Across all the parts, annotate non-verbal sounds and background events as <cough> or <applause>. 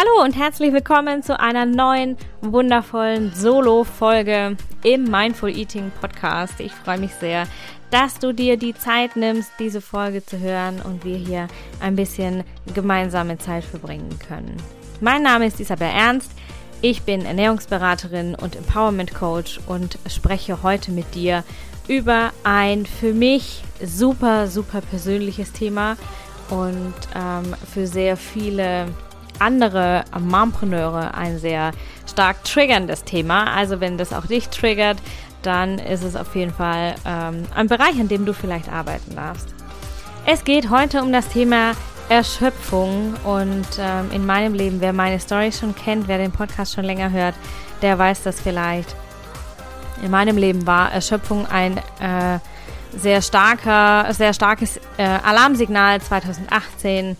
Hallo und herzlich willkommen zu einer neuen wundervollen Solo-Folge im Mindful Eating Podcast. Ich freue mich sehr, dass du dir die Zeit nimmst, diese Folge zu hören und wir hier ein bisschen gemeinsame Zeit verbringen können. Mein Name ist Isabel Ernst. Ich bin Ernährungsberaterin und Empowerment Coach und spreche heute mit dir über ein für mich super, super persönliches Thema und ähm, für sehr viele andere Mompreneure ein sehr stark triggerndes Thema. Also wenn das auch dich triggert, dann ist es auf jeden Fall ähm, ein Bereich, an dem du vielleicht arbeiten darfst. Es geht heute um das Thema Erschöpfung und ähm, in meinem Leben, wer meine Story schon kennt, wer den Podcast schon länger hört, der weiß das vielleicht. In meinem Leben war Erschöpfung ein äh, sehr starker, sehr starkes äh, Alarmsignal 2018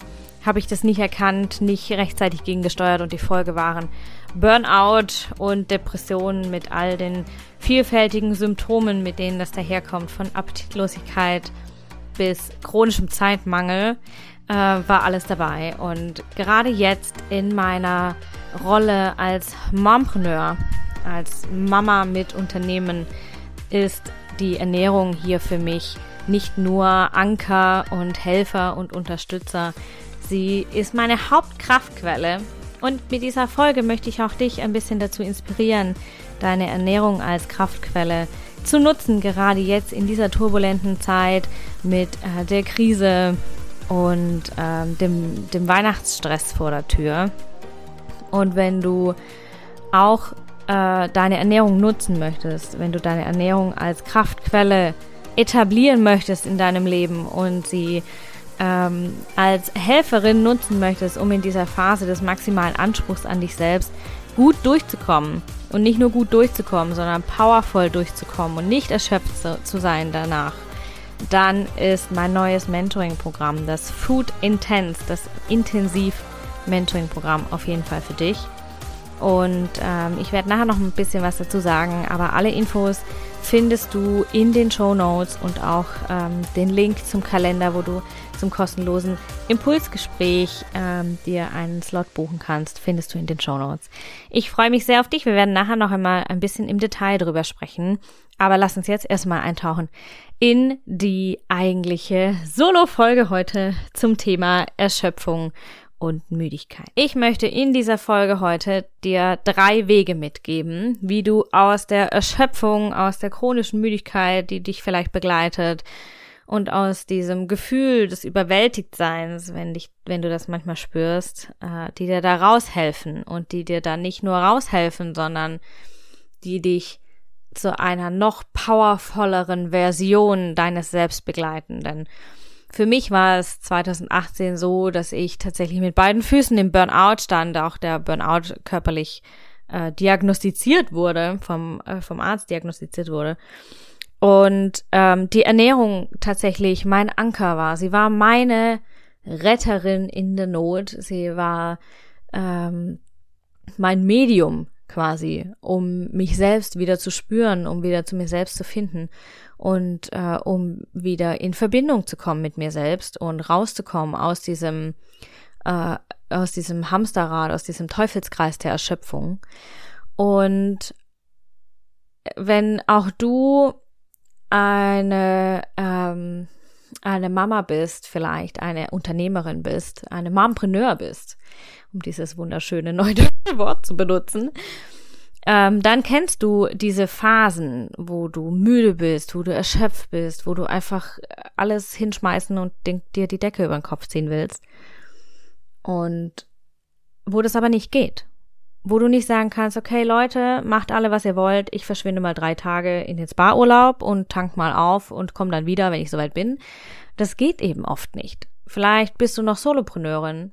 habe ich das nicht erkannt, nicht rechtzeitig gegengesteuert und die Folge waren Burnout und Depressionen mit all den vielfältigen Symptomen, mit denen das daherkommt, von Appetitlosigkeit bis chronischem Zeitmangel, äh, war alles dabei. Und gerade jetzt in meiner Rolle als Mompreneur, als Mama mit Unternehmen, ist die Ernährung hier für mich nicht nur Anker und Helfer und Unterstützer, Sie ist meine Hauptkraftquelle und mit dieser Folge möchte ich auch dich ein bisschen dazu inspirieren, deine Ernährung als Kraftquelle zu nutzen, gerade jetzt in dieser turbulenten Zeit mit äh, der Krise und äh, dem, dem Weihnachtsstress vor der Tür. Und wenn du auch äh, deine Ernährung nutzen möchtest, wenn du deine Ernährung als Kraftquelle etablieren möchtest in deinem Leben und sie ähm, als Helferin nutzen möchtest, um in dieser Phase des maximalen Anspruchs an dich selbst gut durchzukommen. Und nicht nur gut durchzukommen, sondern powervoll durchzukommen und nicht erschöpft zu, sein danach. Dann ist mein neues Mentoring-Programm, das Food Intense, das Intensiv-Mentoring-Programm auf jeden Fall für dich. Und ähm, ich werde nachher noch ein bisschen was dazu sagen, aber alle Infos findest du in den Show Notes und auch ähm, den Link zum Kalender, wo du zum kostenlosen Impulsgespräch ähm, dir einen Slot buchen kannst, findest du in den Show Notes. Ich freue mich sehr auf dich. Wir werden nachher noch einmal ein bisschen im Detail drüber sprechen. Aber lass uns jetzt erstmal eintauchen in die eigentliche Solo-Folge heute zum Thema Erschöpfung und Müdigkeit. Ich möchte in dieser Folge heute dir drei Wege mitgeben, wie du aus der Erschöpfung, aus der chronischen Müdigkeit, die dich vielleicht begleitet, und aus diesem Gefühl des Überwältigtseins, wenn dich, wenn du das manchmal spürst, äh, die dir da raushelfen und die dir da nicht nur raushelfen, sondern die dich zu einer noch powervolleren Version deines Selbst begleiten. Denn für mich war es 2018 so, dass ich tatsächlich mit beiden Füßen im Burnout stand, auch der Burnout körperlich äh, diagnostiziert wurde, vom, äh, vom Arzt diagnostiziert wurde. Und ähm, die Ernährung tatsächlich mein Anker war. Sie war meine Retterin in der Not. Sie war ähm, mein Medium quasi, um mich selbst wieder zu spüren, um wieder zu mir selbst zu finden und äh, um wieder in Verbindung zu kommen mit mir selbst und rauszukommen aus diesem äh, aus diesem Hamsterrad, aus diesem Teufelskreis der Erschöpfung. Und wenn auch du eine ähm, eine Mama bist, vielleicht eine Unternehmerin bist, eine Mompreneur bist, um dieses wunderschöne neue Wort zu benutzen, ähm, dann kennst du diese Phasen, wo du müde bist, wo du erschöpft bist, wo du einfach alles hinschmeißen und den, dir die Decke über den Kopf ziehen willst. Und wo das aber nicht geht. Wo du nicht sagen kannst, okay Leute, macht alle, was ihr wollt, ich verschwinde mal drei Tage in den Spa-Urlaub und tank mal auf und komm dann wieder, wenn ich soweit bin. Das geht eben oft nicht. Vielleicht bist du noch Solopreneurin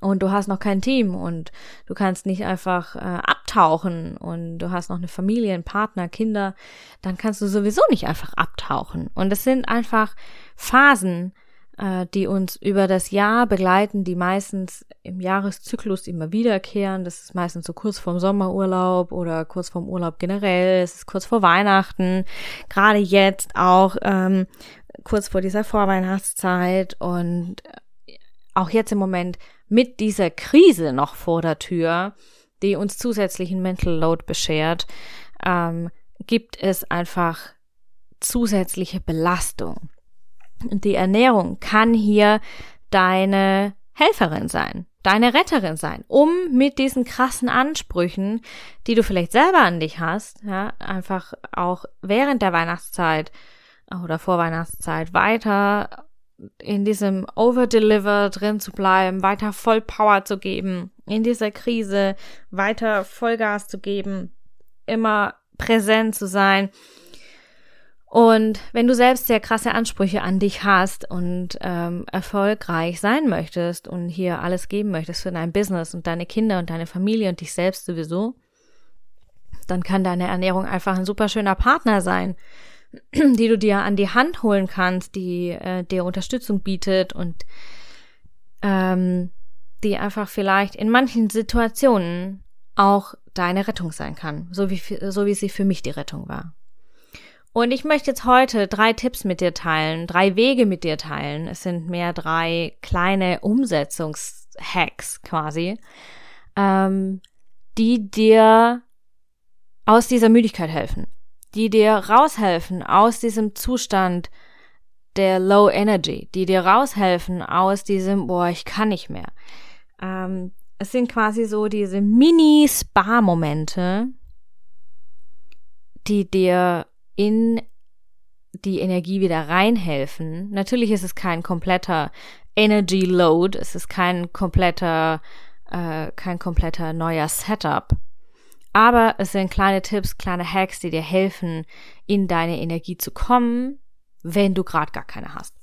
und du hast noch kein Team und du kannst nicht einfach äh, abtauchen und du hast noch eine Familie, einen Partner, Kinder, dann kannst du sowieso nicht einfach abtauchen. Und es sind einfach Phasen, äh, die uns über das Jahr begleiten, die meistens im Jahreszyklus immer wiederkehren. Das ist meistens so kurz vorm Sommerurlaub oder kurz vorm Urlaub generell. Es ist kurz vor Weihnachten, gerade jetzt auch ähm, kurz vor dieser Vorweihnachtszeit und auch jetzt im Moment mit dieser Krise noch vor der Tür, die uns zusätzlichen Mental Load beschert, ähm, gibt es einfach zusätzliche Belastung. Die Ernährung kann hier deine Helferin sein, deine Retterin sein, um mit diesen krassen Ansprüchen, die du vielleicht selber an dich hast, ja, einfach auch während der Weihnachtszeit oder vor Weihnachtszeit weiter in diesem Overdeliver drin zu bleiben, weiter voll Power zu geben, in dieser Krise weiter Vollgas zu geben, immer präsent zu sein. Und wenn du selbst sehr krasse Ansprüche an dich hast und ähm, erfolgreich sein möchtest und hier alles geben möchtest für dein Business und deine Kinder und deine Familie und dich selbst sowieso, dann kann deine Ernährung einfach ein super schöner Partner sein, <clears throat> die du dir an die Hand holen kannst, die äh, dir Unterstützung bietet und ähm, die einfach vielleicht in manchen Situationen auch deine Rettung sein kann, so wie, so wie sie für mich die Rettung war. Und ich möchte jetzt heute drei Tipps mit dir teilen, drei Wege mit dir teilen. Es sind mehr drei kleine Umsetzungshacks quasi, ähm, die dir aus dieser Müdigkeit helfen die dir raushelfen aus diesem Zustand der Low Energy, die dir raushelfen aus diesem, boah, ich kann nicht mehr. Ähm, es sind quasi so diese Mini-Spa-Momente, die dir in die Energie wieder reinhelfen. Natürlich ist es kein kompletter Energy Load, es ist kein kompletter, äh, kein kompletter neuer Setup, aber es sind kleine Tipps, kleine Hacks, die dir helfen, in deine Energie zu kommen, wenn du gerade gar keine hast.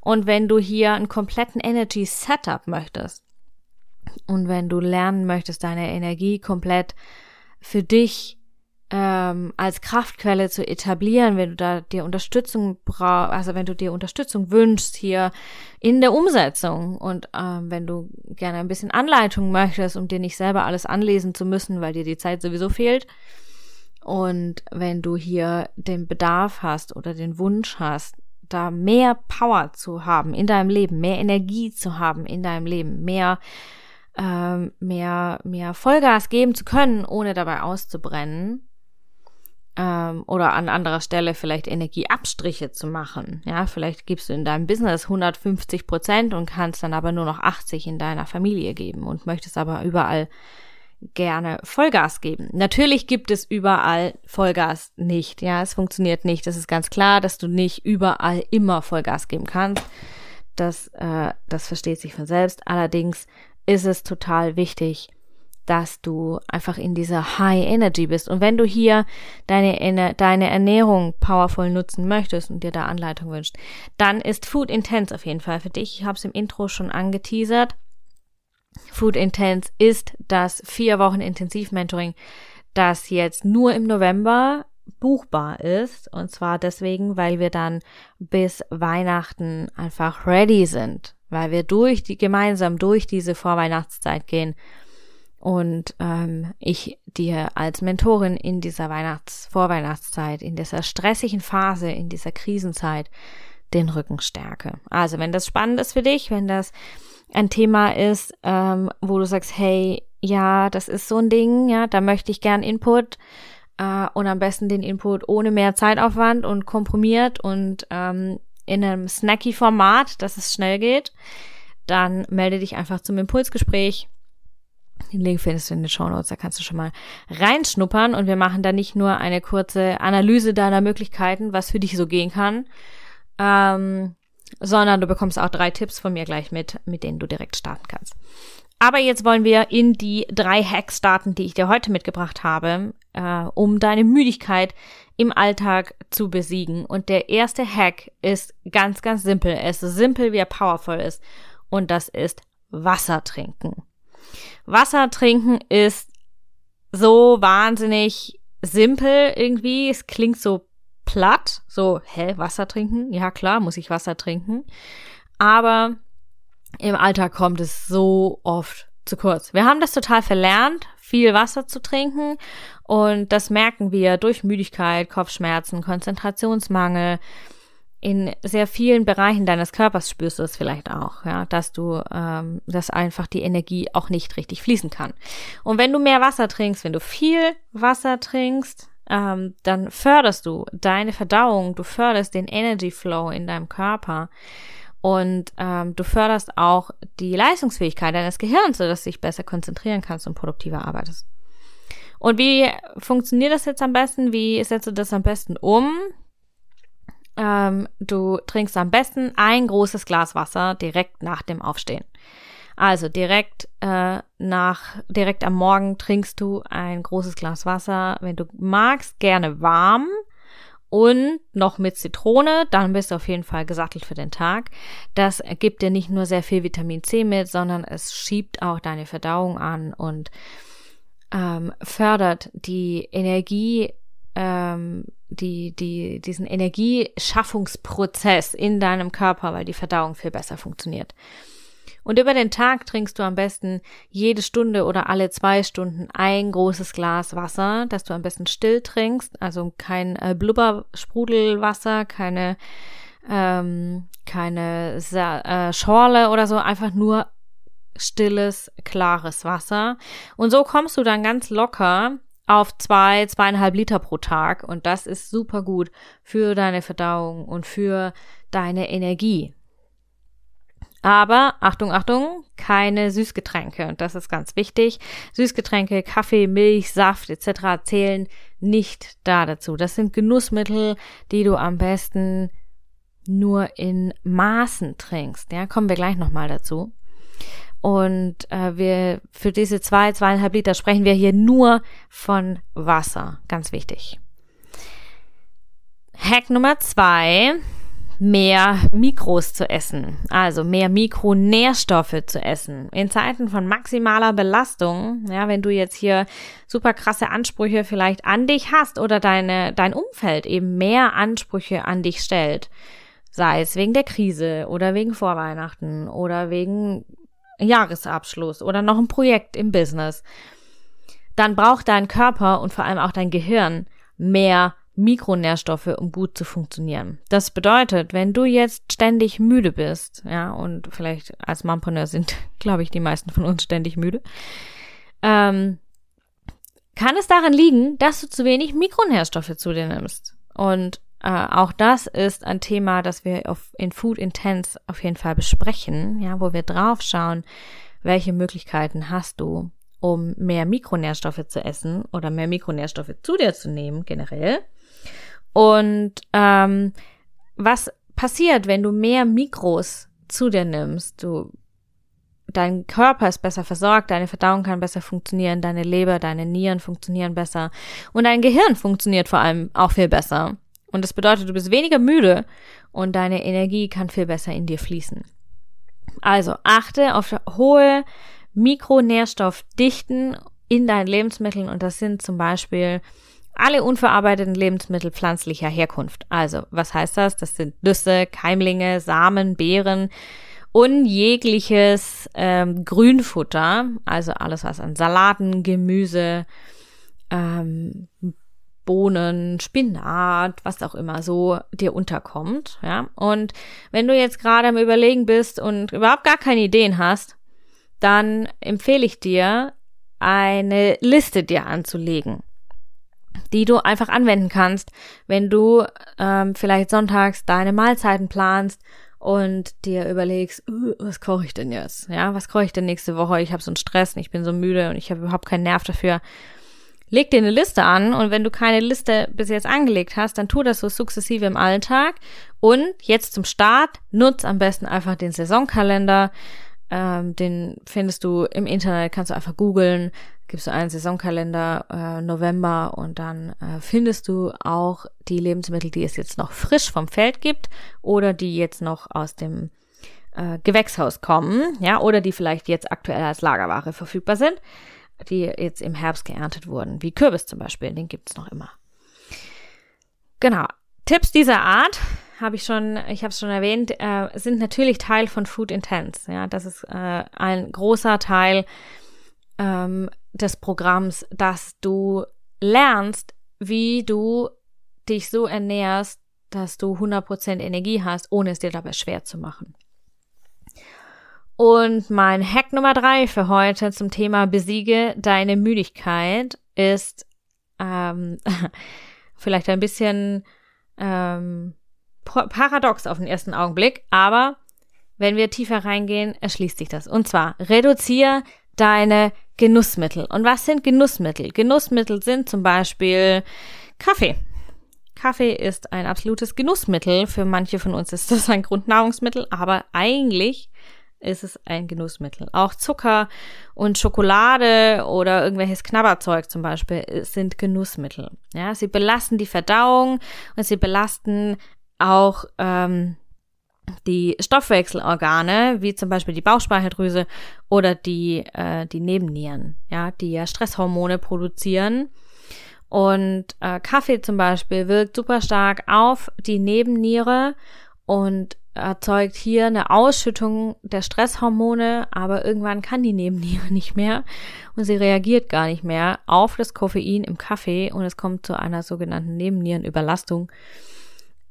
Und wenn du hier einen kompletten Energy Setup möchtest und wenn du lernen möchtest, deine Energie komplett für dich ähm, als Kraftquelle zu etablieren, wenn du da dir Unterstützung brauchst, also wenn du dir Unterstützung wünschst hier in der Umsetzung und ähm, wenn du gerne ein bisschen Anleitung möchtest, um dir nicht selber alles anlesen zu müssen, weil dir die Zeit sowieso fehlt. Und wenn du hier den Bedarf hast oder den Wunsch hast, da mehr Power zu haben in deinem Leben, mehr Energie zu haben in deinem Leben, mehr ähm, mehr mehr Vollgas geben zu können, ohne dabei auszubrennen, ähm, oder an anderer Stelle vielleicht Energieabstriche zu machen. Ja, vielleicht gibst du in deinem Business 150 Prozent und kannst dann aber nur noch 80 in deiner Familie geben und möchtest aber überall gerne Vollgas geben. Natürlich gibt es überall Vollgas nicht. Ja, es funktioniert nicht. Das ist ganz klar, dass du nicht überall immer Vollgas geben kannst. Das, äh, das versteht sich von selbst. Allerdings ist es total wichtig, dass du einfach in dieser High Energy bist. Und wenn du hier deine, deine Ernährung powerful nutzen möchtest und dir da Anleitung wünschst, dann ist Food Intense auf jeden Fall für dich. Ich habe es im Intro schon angeteasert. Food Intense ist das vier Wochen Intensivmentoring, das jetzt nur im November buchbar ist. Und zwar deswegen, weil wir dann bis Weihnachten einfach ready sind, weil wir durch die, gemeinsam durch diese Vorweihnachtszeit gehen und ähm, ich dir als Mentorin in dieser Weihnachts-, Vorweihnachtszeit, in dieser stressigen Phase, in dieser Krisenzeit den Rücken stärke. Also wenn das spannend ist für dich, wenn das ein Thema ist, ähm, wo du sagst, hey, ja, das ist so ein Ding, ja, da möchte ich gern Input äh, und am besten den Input ohne mehr Zeitaufwand und komprimiert und ähm, in einem snacky Format, dass es schnell geht, dann melde dich einfach zum Impulsgespräch den Link findest du in den Show Notes, da kannst du schon mal reinschnuppern und wir machen da nicht nur eine kurze Analyse deiner Möglichkeiten, was für dich so gehen kann, ähm, sondern du bekommst auch drei Tipps von mir gleich mit, mit denen du direkt starten kannst. Aber jetzt wollen wir in die drei Hacks starten, die ich dir heute mitgebracht habe, äh, um deine Müdigkeit im Alltag zu besiegen. Und der erste Hack ist ganz, ganz simpel. Es ist simpel, wie er powerful ist. Und das ist Wasser trinken. Wasser trinken ist so wahnsinnig simpel irgendwie. Es klingt so platt, so, hä, Wasser trinken? Ja, klar, muss ich Wasser trinken. Aber im Alltag kommt es so oft zu kurz. Wir haben das total verlernt, viel Wasser zu trinken und das merken wir durch Müdigkeit, Kopfschmerzen, Konzentrationsmangel, in sehr vielen Bereichen deines Körpers spürst du es vielleicht auch, ja, dass du, ähm, dass einfach die Energie auch nicht richtig fließen kann. Und wenn du mehr Wasser trinkst, wenn du viel Wasser trinkst, ähm, dann förderst du deine Verdauung, du förderst den Energy Flow in deinem Körper und ähm, du förderst auch die Leistungsfähigkeit deines Gehirns, sodass du dich besser konzentrieren kannst und produktiver arbeitest. Und wie funktioniert das jetzt am besten? Wie setzt du das am besten um? Ähm, du trinkst am besten ein großes Glas Wasser direkt nach dem Aufstehen. Also direkt äh, nach, direkt am Morgen trinkst du ein großes Glas Wasser, wenn du magst, gerne warm und noch mit Zitrone, dann bist du auf jeden Fall gesattelt für den Tag. Das gibt dir nicht nur sehr viel Vitamin C mit, sondern es schiebt auch deine Verdauung an und ähm, fördert die Energie, ähm, die, die, diesen Energieschaffungsprozess in deinem Körper, weil die Verdauung viel besser funktioniert. Und über den Tag trinkst du am besten jede Stunde oder alle zwei Stunden ein großes Glas Wasser, das du am besten still trinkst, also kein äh, Blubbersprudelwasser, keine ähm, keine äh, Schorle oder so, einfach nur stilles, klares Wasser. Und so kommst du dann ganz locker auf zwei, zweieinhalb Liter pro Tag. Und das ist super gut für deine Verdauung und für deine Energie. Aber Achtung, Achtung, keine Süßgetränke. Und das ist ganz wichtig. Süßgetränke, Kaffee, Milch, Saft etc. zählen nicht da dazu. Das sind Genussmittel, die du am besten nur in Maßen trinkst. Ja, kommen wir gleich nochmal dazu. Und äh, wir für diese zwei, zweieinhalb Liter sprechen wir hier nur von Wasser. Ganz wichtig. Hack Nummer zwei mehr Mikros zu essen, also mehr Mikronährstoffe zu essen. In Zeiten von maximaler Belastung, ja, wenn du jetzt hier super krasse Ansprüche vielleicht an dich hast oder deine, dein Umfeld eben mehr Ansprüche an dich stellt, sei es wegen der Krise oder wegen Vorweihnachten oder wegen Jahresabschluss oder noch ein Projekt im Business, dann braucht dein Körper und vor allem auch dein Gehirn mehr Mikronährstoffe, um gut zu funktionieren. Das bedeutet, wenn du jetzt ständig müde bist, ja, und vielleicht als Mompreneur sind, <laughs> glaube ich, die meisten von uns ständig müde, ähm, kann es daran liegen, dass du zu wenig Mikronährstoffe zu dir nimmst. Und äh, auch das ist ein Thema, das wir auf, in Food Intense auf jeden Fall besprechen, ja, wo wir drauf schauen, welche Möglichkeiten hast du, um mehr Mikronährstoffe zu essen oder mehr Mikronährstoffe zu dir zu nehmen, generell. Und ähm, was passiert, wenn du mehr Mikros zu dir nimmst? Du, dein Körper ist besser versorgt, deine Verdauung kann besser funktionieren, deine Leber, deine Nieren funktionieren besser und dein Gehirn funktioniert vor allem auch viel besser. Und das bedeutet, du bist weniger müde und deine Energie kann viel besser in dir fließen. Also achte auf hohe Mikronährstoffdichten in deinen Lebensmitteln und das sind zum Beispiel alle unverarbeiteten Lebensmittel pflanzlicher Herkunft. Also, was heißt das? Das sind Nüsse, Keimlinge, Samen, Beeren und jegliches ähm, Grünfutter, also alles, was an Salaten, Gemüse, ähm, Bohnen, Spinat, was auch immer so dir unterkommt, ja. Und wenn du jetzt gerade am Überlegen bist und überhaupt gar keine Ideen hast, dann empfehle ich dir, eine Liste dir anzulegen die du einfach anwenden kannst, wenn du ähm, vielleicht sonntags deine Mahlzeiten planst und dir überlegst, uh, was koche ich denn jetzt? Ja, was koche ich denn nächste Woche? Ich habe so einen Stress und ich bin so müde und ich habe überhaupt keinen Nerv dafür. Leg dir eine Liste an und wenn du keine Liste bis jetzt angelegt hast, dann tu das so sukzessive im Alltag. Und jetzt zum Start nutz am besten einfach den Saisonkalender. Ähm, den findest du im Internet, kannst du einfach googeln. Gibst du einen Saisonkalender äh, November und dann äh, findest du auch die Lebensmittel, die es jetzt noch frisch vom Feld gibt oder die jetzt noch aus dem äh, Gewächshaus kommen, ja, oder die vielleicht jetzt aktuell als Lagerware verfügbar sind, die jetzt im Herbst geerntet wurden, wie Kürbis zum Beispiel, den gibt's noch immer. Genau. Tipps dieser Art habe ich schon, ich habe es schon erwähnt, äh, sind natürlich Teil von Food Intense. Ja, das ist äh, ein großer Teil ähm, des Programms, dass du lernst, wie du dich so ernährst, dass du 100% Energie hast, ohne es dir dabei schwer zu machen. Und mein Hack Nummer drei für heute zum Thema Besiege deine Müdigkeit ist ähm, <laughs> vielleicht ein bisschen ähm, paradox auf den ersten Augenblick, aber wenn wir tiefer reingehen, erschließt sich das. Und zwar, reduziere deine Genussmittel. Und was sind Genussmittel? Genussmittel sind zum Beispiel Kaffee. Kaffee ist ein absolutes Genussmittel. Für manche von uns ist das ein Grundnahrungsmittel, aber eigentlich ist es ein Genussmittel. Auch Zucker und Schokolade oder irgendwelches Knabberzeug zum Beispiel sind Genussmittel. Ja, sie belasten die Verdauung und sie belasten auch ähm, die Stoffwechselorgane, wie zum Beispiel die Bauchspeicheldrüse oder die, äh, die Nebennieren, ja, die ja Stresshormone produzieren. Und äh, Kaffee zum Beispiel wirkt super stark auf die Nebenniere und erzeugt hier eine Ausschüttung der Stresshormone, aber irgendwann kann die Nebenniere nicht mehr und sie reagiert gar nicht mehr auf das Koffein im Kaffee und es kommt zu einer sogenannten Nebennierenüberlastung.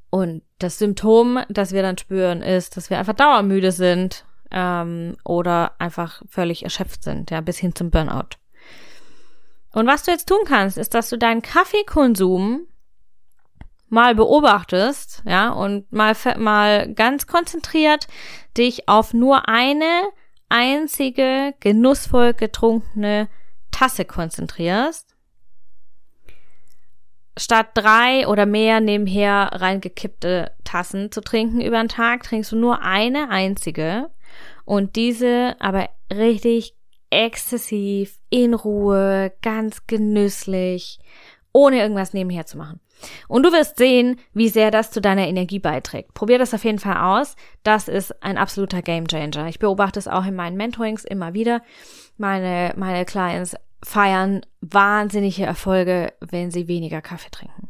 Und das Symptom, das wir dann spüren, ist, dass wir einfach dauermüde sind ähm, oder einfach völlig erschöpft sind, ja, bis hin zum Burnout. Und was du jetzt tun kannst, ist, dass du deinen Kaffeekonsum mal beobachtest, ja, und mal, mal ganz konzentriert dich auf nur eine einzige genussvoll getrunkene Tasse konzentrierst, statt drei oder mehr nebenher reingekippte Tassen zu trinken über den Tag, trinkst du nur eine einzige und diese aber richtig exzessiv, in Ruhe, ganz genüsslich, ohne irgendwas nebenher zu machen. Und du wirst sehen, wie sehr das zu deiner Energie beiträgt. Probier das auf jeden Fall aus. Das ist ein absoluter Gamechanger. Ich beobachte es auch in meinen Mentorings immer wieder. Meine, meine Clients feiern wahnsinnige Erfolge, wenn sie weniger Kaffee trinken.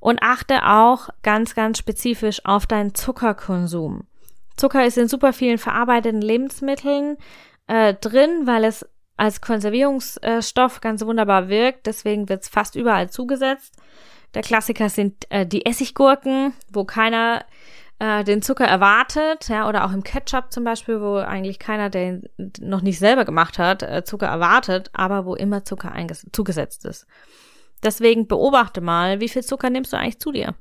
Und achte auch ganz, ganz spezifisch auf deinen Zuckerkonsum. Zucker ist in super vielen verarbeiteten Lebensmitteln äh, drin, weil es als Konservierungsstoff ganz wunderbar wirkt. Deswegen wird es fast überall zugesetzt. Der Klassiker sind äh, die Essiggurken, wo keiner äh, den Zucker erwartet, ja, oder auch im Ketchup zum Beispiel, wo eigentlich keiner, der ihn noch nicht selber gemacht hat, äh, Zucker erwartet, aber wo immer Zucker zugesetzt ist. Deswegen beobachte mal, wie viel Zucker nimmst du eigentlich zu dir?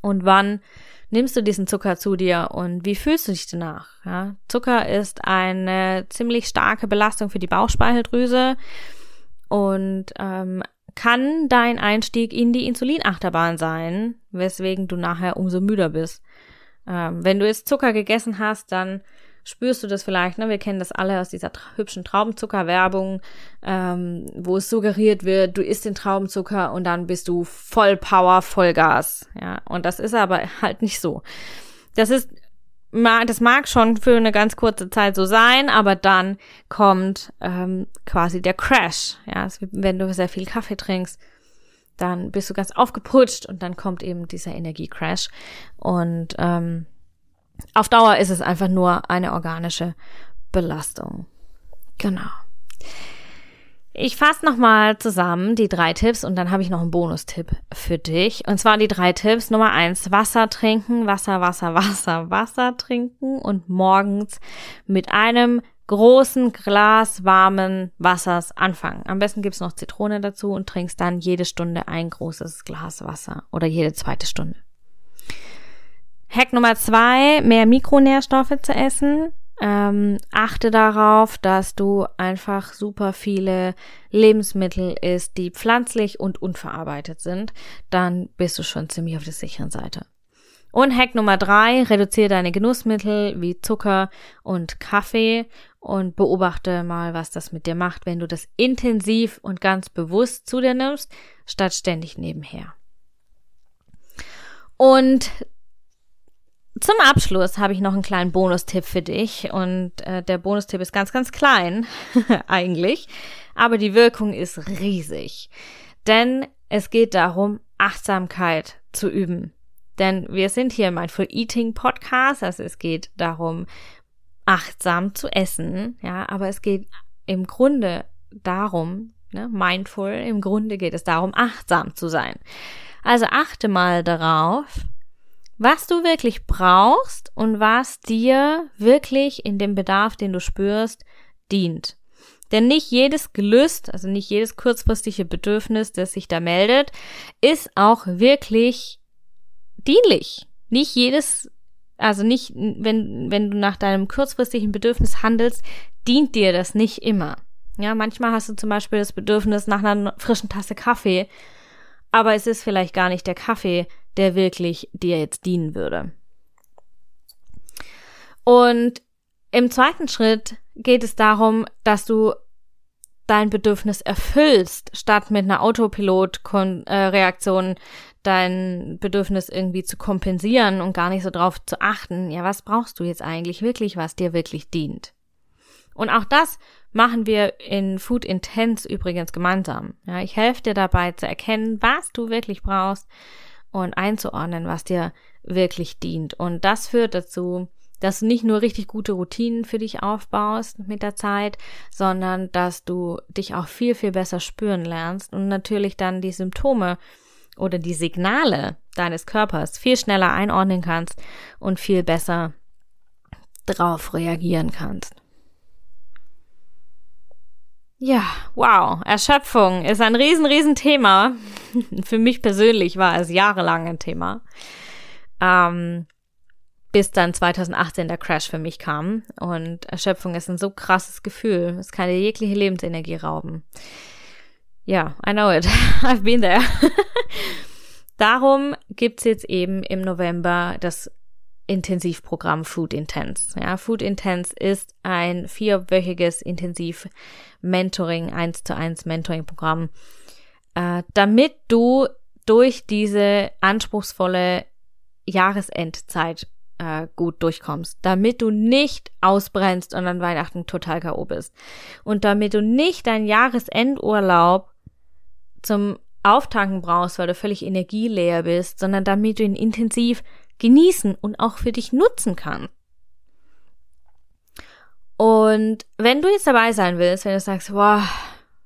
Und wann nimmst du diesen Zucker zu dir und wie fühlst du dich danach? Ja, Zucker ist eine ziemlich starke Belastung für die Bauchspeicheldrüse und ähm, kann dein Einstieg in die Insulinachterbahn sein, weswegen du nachher umso müder bist. Ähm, wenn du jetzt Zucker gegessen hast, dann spürst du das vielleicht, ne? Wir kennen das alle aus dieser tra hübschen Traubenzuckerwerbung, ähm, wo es suggeriert wird, du isst den Traubenzucker und dann bist du voll Power, voll Gas. Ja, und das ist aber halt nicht so. Das ist das mag schon für eine ganz kurze Zeit so sein, aber dann kommt ähm, quasi der Crash. Ja, wenn du sehr viel Kaffee trinkst, dann bist du ganz aufgeputscht und dann kommt eben dieser Energiecrash. Und ähm, auf Dauer ist es einfach nur eine organische Belastung. Genau. Ich fasse nochmal zusammen die drei Tipps und dann habe ich noch einen Bonustipp für dich. Und zwar die drei Tipps. Nummer eins, Wasser trinken, Wasser, Wasser, <laughs> Wasser, Wasser trinken und morgens mit einem großen Glas warmen Wassers anfangen. Am besten gibt's noch Zitrone dazu und trinkst dann jede Stunde ein großes Glas Wasser oder jede zweite Stunde. Hack Nummer zwei, mehr Mikronährstoffe zu essen. Ähm, achte darauf, dass du einfach super viele Lebensmittel isst, die pflanzlich und unverarbeitet sind. Dann bist du schon ziemlich auf der sicheren Seite. Und Hack Nummer drei, reduziere deine Genussmittel wie Zucker und Kaffee und beobachte mal, was das mit dir macht, wenn du das intensiv und ganz bewusst zu dir nimmst, statt ständig nebenher. Und zum Abschluss habe ich noch einen kleinen Bonustipp für dich und äh, der Bonustipp ist ganz, ganz klein <laughs> eigentlich, aber die Wirkung ist riesig. Denn es geht darum, Achtsamkeit zu üben. Denn wir sind hier im Mindful Eating Podcast, also es geht darum, achtsam zu essen, ja, aber es geht im Grunde darum, ne, mindful, im Grunde geht es darum, achtsam zu sein. Also achte mal darauf, was du wirklich brauchst und was dir wirklich in dem Bedarf, den du spürst, dient. Denn nicht jedes Gelüst, also nicht jedes kurzfristige Bedürfnis, das sich da meldet, ist auch wirklich dienlich. Nicht jedes, also nicht, wenn, wenn du nach deinem kurzfristigen Bedürfnis handelst, dient dir das nicht immer. Ja, manchmal hast du zum Beispiel das Bedürfnis nach einer frischen Tasse Kaffee, aber es ist vielleicht gar nicht der Kaffee, der wirklich dir jetzt dienen würde. Und im zweiten Schritt geht es darum, dass du dein Bedürfnis erfüllst, statt mit einer Autopilot-Reaktion dein Bedürfnis irgendwie zu kompensieren und gar nicht so drauf zu achten, ja, was brauchst du jetzt eigentlich wirklich, was dir wirklich dient? Und auch das machen wir in Food Intense übrigens gemeinsam. Ja, ich helfe dir dabei zu erkennen, was du wirklich brauchst und einzuordnen, was dir wirklich dient. Und das führt dazu, dass du nicht nur richtig gute Routinen für dich aufbaust mit der Zeit, sondern dass du dich auch viel, viel besser spüren lernst und natürlich dann die Symptome oder die Signale deines Körpers viel schneller einordnen kannst und viel besser drauf reagieren kannst. Ja, wow. Erschöpfung ist ein riesen, riesen Thema. <laughs> Für mich persönlich war es jahrelang ein Thema. Ähm, bis dann 2018 der Crash für mich kam. Und Erschöpfung ist ein so krasses Gefühl. Es kann dir jegliche Lebensenergie rauben. Ja, I know it. <laughs> I've been there. <laughs> Darum gibt's jetzt eben im November das Intensivprogramm Food Intense. Ja, Food Intense ist ein vierwöchiges Intensiv-Mentoring, eins zu eins Mentoring-Programm, äh, damit du durch diese anspruchsvolle Jahresendzeit äh, gut durchkommst, damit du nicht ausbrennst und an Weihnachten total K.O. bist. Und damit du nicht deinen Jahresendurlaub zum Auftanken brauchst, weil du völlig energieleer bist, sondern damit du ihn intensiv genießen und auch für dich nutzen kannst. Und wenn du jetzt dabei sein willst, wenn du sagst, wow,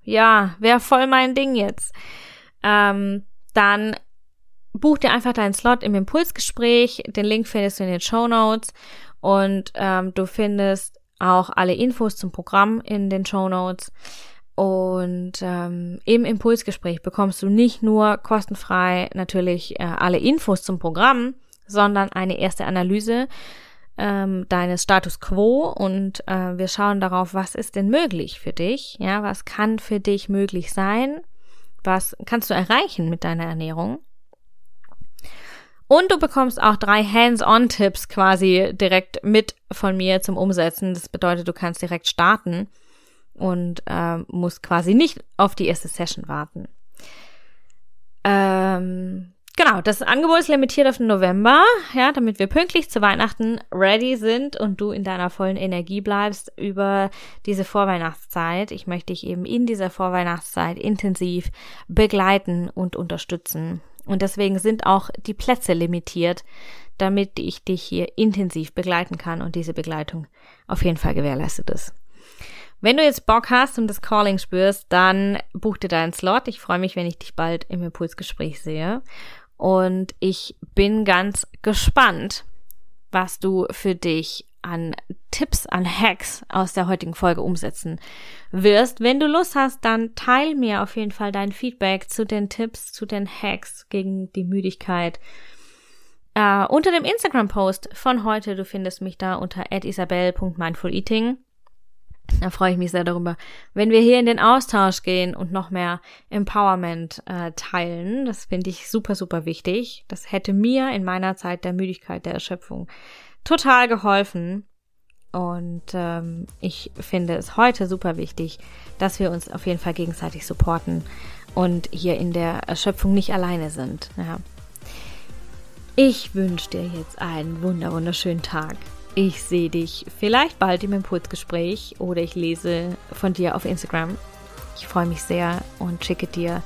ja, wäre voll mein Ding jetzt, ähm, dann buch dir einfach deinen Slot im Impulsgespräch. Den Link findest du in den Show Notes und ähm, du findest auch alle Infos zum Programm in den Show Notes. Und ähm, im Impulsgespräch bekommst du nicht nur kostenfrei natürlich äh, alle Infos zum Programm, sondern eine erste Analyse ähm, deines Status quo und äh, wir schauen darauf, was ist denn möglich für dich, ja, was kann für dich möglich sein, was kannst du erreichen mit deiner Ernährung und du bekommst auch drei Hands-on-Tipps quasi direkt mit von mir zum Umsetzen. Das bedeutet, du kannst direkt starten und äh, musst quasi nicht auf die erste Session warten. Ähm, genau, das Angebot ist limitiert auf den November, ja, damit wir pünktlich zu Weihnachten ready sind und du in deiner vollen Energie bleibst über diese Vorweihnachtszeit. Ich möchte dich eben in dieser Vorweihnachtszeit intensiv begleiten und unterstützen und deswegen sind auch die Plätze limitiert, damit ich dich hier intensiv begleiten kann und diese Begleitung auf jeden Fall gewährleistet ist. Wenn du jetzt Bock hast und das Calling spürst, dann buch dir deinen Slot. Ich freue mich, wenn ich dich bald im Impulsgespräch sehe. Und ich bin ganz gespannt, was du für dich an Tipps, an Hacks aus der heutigen Folge umsetzen wirst. Wenn du Lust hast, dann teil mir auf jeden Fall dein Feedback zu den Tipps, zu den Hacks gegen die Müdigkeit. Uh, unter dem Instagram-Post von heute, du findest mich da unter isabel.mindfuleating. Da freue ich mich sehr darüber, wenn wir hier in den Austausch gehen und noch mehr Empowerment äh, teilen. Das finde ich super, super wichtig. Das hätte mir in meiner Zeit der Müdigkeit, der Erschöpfung total geholfen. Und ähm, ich finde es heute super wichtig, dass wir uns auf jeden Fall gegenseitig supporten und hier in der Erschöpfung nicht alleine sind. Ja. Ich wünsche dir jetzt einen wunder wunderschönen Tag. Ich sehe dich vielleicht bald im Impulsgespräch oder ich lese von dir auf Instagram. Ich freue mich sehr und schicke dir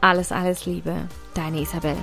alles, alles Liebe. Deine Isabel.